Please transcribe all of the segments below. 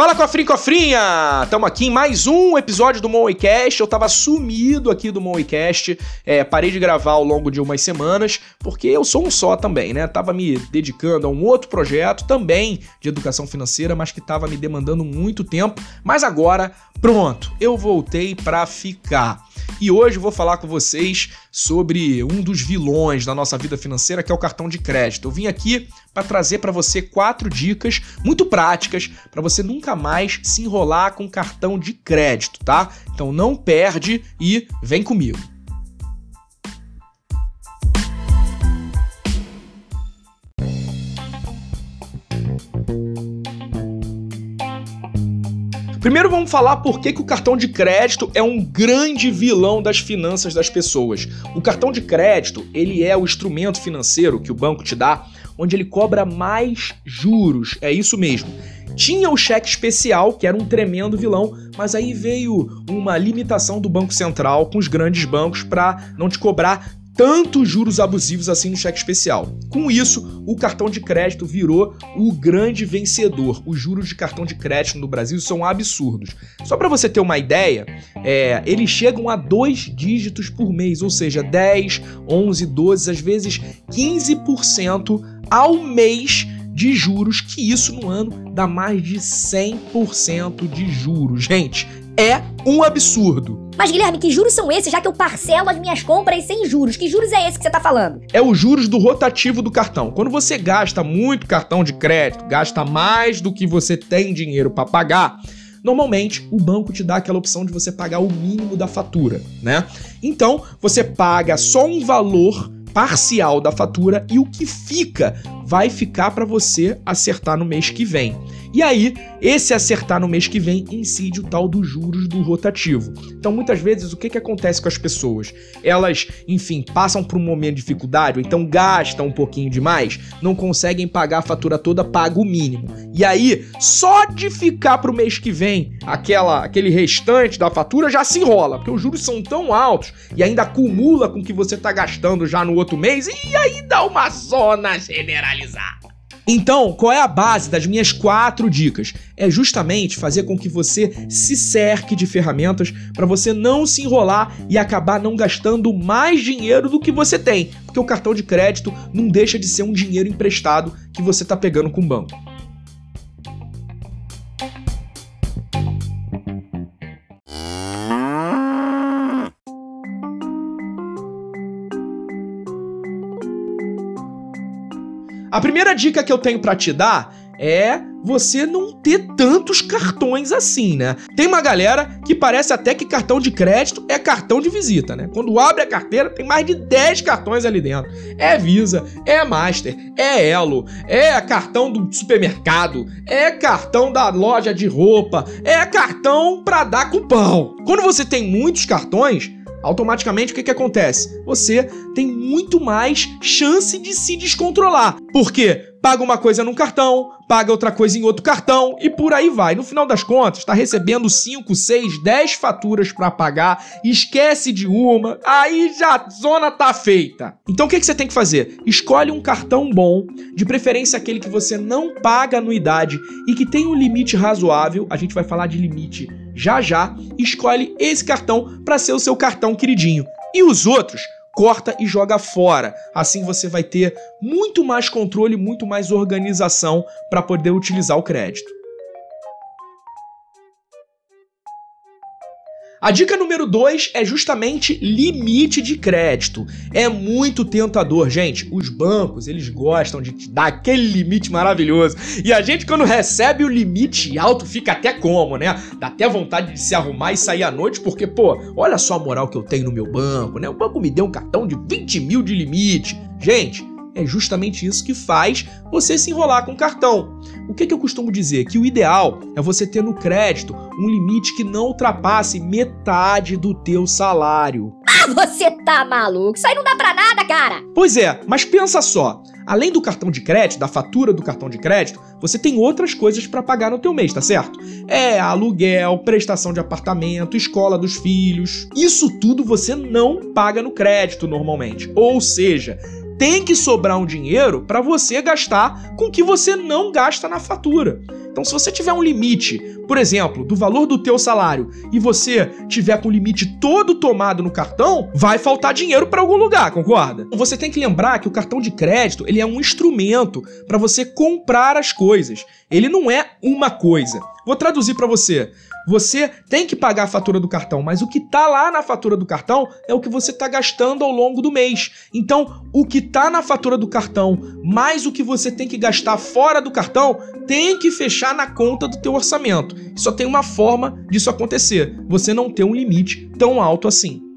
Fala cofrinho, cofrinha! Tamo aqui em mais um episódio do Moecast. Eu tava sumido aqui do Moecast, é, parei de gravar ao longo de umas semanas, porque eu sou um só também, né? Tava me dedicando a um outro projeto também de educação financeira, mas que tava me demandando muito tempo. Mas agora, pronto, eu voltei pra ficar. E hoje vou falar com vocês sobre um dos vilões da nossa vida financeira, que é o cartão de crédito. Eu vim aqui para trazer para você quatro dicas muito práticas para você nunca mais se enrolar com cartão de crédito, tá? Então não perde e vem comigo. Primeiro vamos falar por que, que o cartão de crédito é um grande vilão das finanças das pessoas. O cartão de crédito, ele é o instrumento financeiro que o banco te dá, onde ele cobra mais juros. É isso mesmo. Tinha o cheque especial, que era um tremendo vilão, mas aí veio uma limitação do Banco Central com os grandes bancos para não te cobrar tantos juros abusivos assim no cheque especial. Com isso, o cartão de crédito virou o grande vencedor. Os juros de cartão de crédito no Brasil são absurdos. Só para você ter uma ideia, é, eles chegam a dois dígitos por mês, ou seja, 10, 11, 12, às vezes 15% ao mês de juros, que isso no ano dá mais de 100% de juros. Gente, é um absurdo. Mas Guilherme, que juros são esses, já que eu parcelo as minhas compras sem juros? Que juros é esse que você tá falando? É os juros do rotativo do cartão. Quando você gasta muito cartão de crédito, gasta mais do que você tem dinheiro para pagar, normalmente o banco te dá aquela opção de você pagar o mínimo da fatura, né? Então, você paga só um valor parcial da fatura e o que fica vai ficar para você acertar no mês que vem. E aí, esse acertar no mês que vem incide o tal dos juros do rotativo. Então, muitas vezes, o que, que acontece com as pessoas? Elas, enfim, passam por um momento de dificuldade, então gastam um pouquinho demais, não conseguem pagar a fatura toda, paga o mínimo. E aí, só de ficar pro mês que vem aquela, aquele restante da fatura já se enrola, porque os juros são tão altos e ainda acumula com o que você tá gastando já no outro mês, e aí dá uma zona generalizada. Então, qual é a base das minhas quatro dicas? É justamente fazer com que você se cerque de ferramentas para você não se enrolar e acabar não gastando mais dinheiro do que você tem, porque o cartão de crédito não deixa de ser um dinheiro emprestado que você está pegando com o banco. A primeira dica que eu tenho para te dar é você não ter tantos cartões assim, né? Tem uma galera que parece até que cartão de crédito é cartão de visita, né? Quando abre a carteira, tem mais de 10 cartões ali dentro. É Visa, é Master, é Elo, é cartão do supermercado, é cartão da loja de roupa, é cartão para dar cupom. Quando você tem muitos cartões, automaticamente o que, que acontece? Você tem muito mais chance de se descontrolar. Por quê? Paga uma coisa num cartão, paga outra coisa em outro cartão e por aí vai. No final das contas, está recebendo 5, 6, 10 faturas para pagar, esquece de uma, aí já a zona tá feita. Então o que, que você tem que fazer? Escolhe um cartão bom, de preferência aquele que você não paga anuidade e que tem um limite razoável. A gente vai falar de limite já já, escolhe esse cartão para ser o seu cartão queridinho. E os outros, corta e joga fora. Assim você vai ter muito mais controle, muito mais organização para poder utilizar o crédito. A dica número 2 é justamente limite de crédito. É muito tentador, gente. Os bancos, eles gostam de dar aquele limite maravilhoso. E a gente quando recebe o limite alto fica até como, né? Dá até vontade de se arrumar e sair à noite, porque, pô, olha só a moral que eu tenho no meu banco, né? O banco me deu um cartão de 20 mil de limite. Gente, é justamente isso que faz você se enrolar com o cartão. O que, que eu costumo dizer? Que o ideal é você ter no crédito um limite que não ultrapasse metade do teu salário. Ah, você tá maluco? Isso aí não dá pra nada, cara! Pois é, mas pensa só. Além do cartão de crédito, da fatura do cartão de crédito, você tem outras coisas para pagar no teu mês, tá certo? É aluguel, prestação de apartamento, escola dos filhos. Isso tudo você não paga no crédito normalmente. Ou seja, tem que sobrar um dinheiro para você gastar com o que você não gasta na fatura. Então, se você tiver um limite, por exemplo, do valor do teu salário e você tiver com o limite todo tomado no cartão, vai faltar dinheiro para algum lugar, concorda? Você tem que lembrar que o cartão de crédito, ele é um instrumento para você comprar as coisas. Ele não é uma coisa. Vou traduzir para você. Você tem que pagar a fatura do cartão, mas o que tá lá na fatura do cartão é o que você tá gastando ao longo do mês. Então, o que tá na fatura do cartão, mais o que você tem que gastar fora do cartão, tem que fechar na conta do teu orçamento. Só tem uma forma disso acontecer. Você não ter um limite tão alto assim.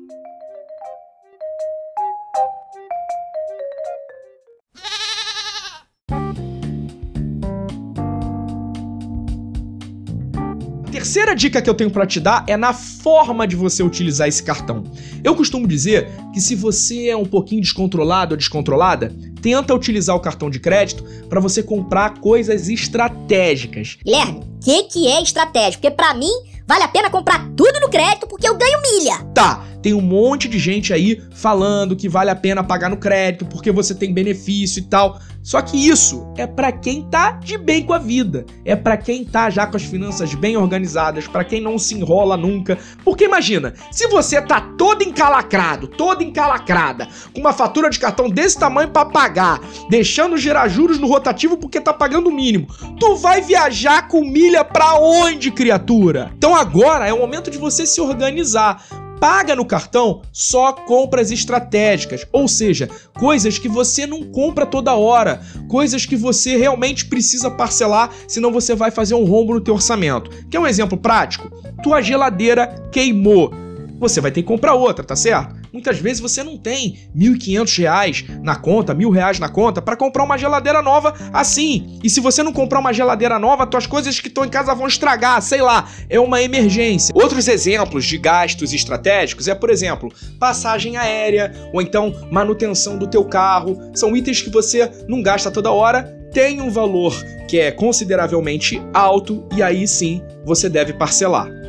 Terceira dica que eu tenho para te dar é na forma de você utilizar esse cartão. Eu costumo dizer que se você é um pouquinho descontrolado ou descontrolada, tenta utilizar o cartão de crédito para você comprar coisas estratégicas. Guilherme, o que, que é estratégico? Porque para mim vale a pena comprar tudo no crédito porque eu ganho milha. Tá, tem um monte de gente aí falando que vale a pena pagar no crédito porque você tem benefício e tal. Só que isso é para quem tá de bem com a vida, é para quem tá já com as finanças bem organizadas, para quem não se enrola nunca. Porque imagina, se você tá todo encalacrado, toda encalacrada, com uma fatura de cartão desse tamanho para pagar, deixando gerar juros no rotativo porque tá pagando o mínimo, tu vai viajar com milha para onde, criatura? Então agora é o momento de você se organizar paga no cartão só compras estratégicas, ou seja, coisas que você não compra toda hora, coisas que você realmente precisa parcelar, senão você vai fazer um rombo no teu orçamento. Quer um exemplo prático? Tua geladeira queimou. Você vai ter que comprar outra, tá certo? Muitas vezes você não tem R$ 1.500 na conta, R$ reais na conta para comprar uma geladeira nova assim. E se você não comprar uma geladeira nova, tuas coisas que estão em casa vão estragar, sei lá, é uma emergência. Outros exemplos de gastos estratégicos é, por exemplo, passagem aérea ou então manutenção do teu carro. São itens que você não gasta toda hora, tem um valor que é consideravelmente alto e aí sim você deve parcelar.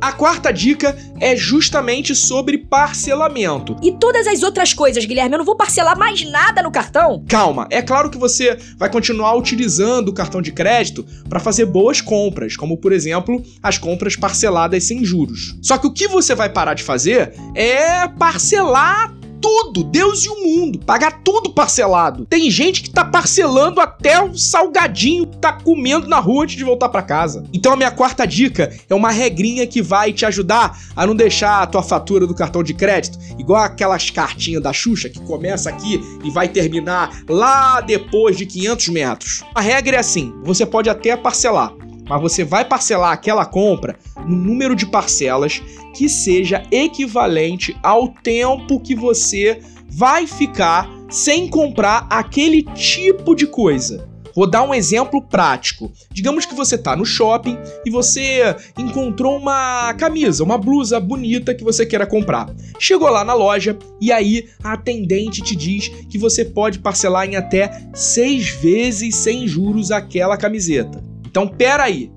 A quarta dica é justamente sobre parcelamento. E todas as outras coisas, Guilherme, eu não vou parcelar mais nada no cartão? Calma, é claro que você vai continuar utilizando o cartão de crédito para fazer boas compras, como por exemplo, as compras parceladas sem juros. Só que o que você vai parar de fazer é parcelar tudo, Deus e o mundo, pagar tudo parcelado. Tem gente que tá parcelando até o salgadinho que tá comendo na rua antes de voltar para casa. Então a minha quarta dica é uma regrinha que vai te ajudar a não deixar a tua fatura do cartão de crédito igual aquelas cartinhas da Xuxa que começa aqui e vai terminar lá depois de 500 metros. A regra é assim, você pode até parcelar, mas você vai parcelar aquela compra no número de parcelas que seja equivalente ao tempo que você vai ficar sem comprar aquele tipo de coisa. Vou dar um exemplo prático. Digamos que você está no shopping e você encontrou uma camisa, uma blusa bonita que você queira comprar. Chegou lá na loja e aí a atendente te diz que você pode parcelar em até seis vezes sem juros aquela camiseta. Então, pera aí.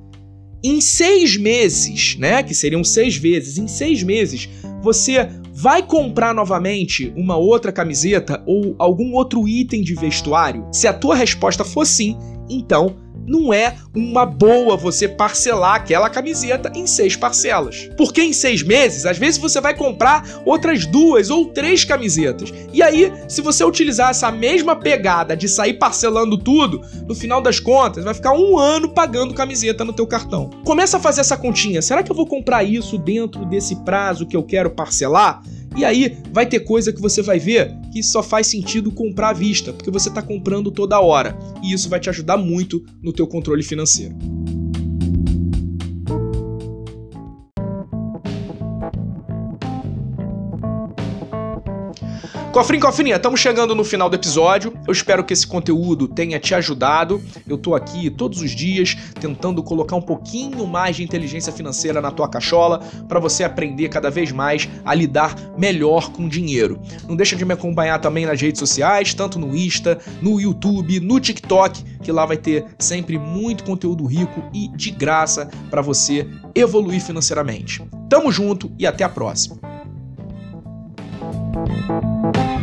Em seis meses, né? Que seriam seis vezes, em seis meses, você vai comprar novamente uma outra camiseta ou algum outro item de vestuário? Se a tua resposta for sim, então não é uma boa você parcelar aquela camiseta em seis parcelas. Porque em seis meses, às vezes você vai comprar outras duas ou três camisetas. E aí, se você utilizar essa mesma pegada de sair parcelando tudo, no final das contas, vai ficar um ano pagando camiseta no teu cartão. Começa a fazer essa continha. Será que eu vou comprar isso dentro desse prazo que eu quero parcelar? E aí vai ter coisa que você vai ver que só faz sentido comprar à vista, porque você está comprando toda hora. E isso vai te ajudar muito no teu controle financeiro. Cofrinho, cofrinha, estamos chegando no final do episódio. Eu espero que esse conteúdo tenha te ajudado. Eu tô aqui todos os dias tentando colocar um pouquinho mais de inteligência financeira na tua cachola para você aprender cada vez mais a lidar melhor com dinheiro. Não deixa de me acompanhar também nas redes sociais, tanto no Insta, no YouTube, no TikTok, que lá vai ter sempre muito conteúdo rico e de graça para você evoluir financeiramente. Tamo junto e até a próxima. Thank you.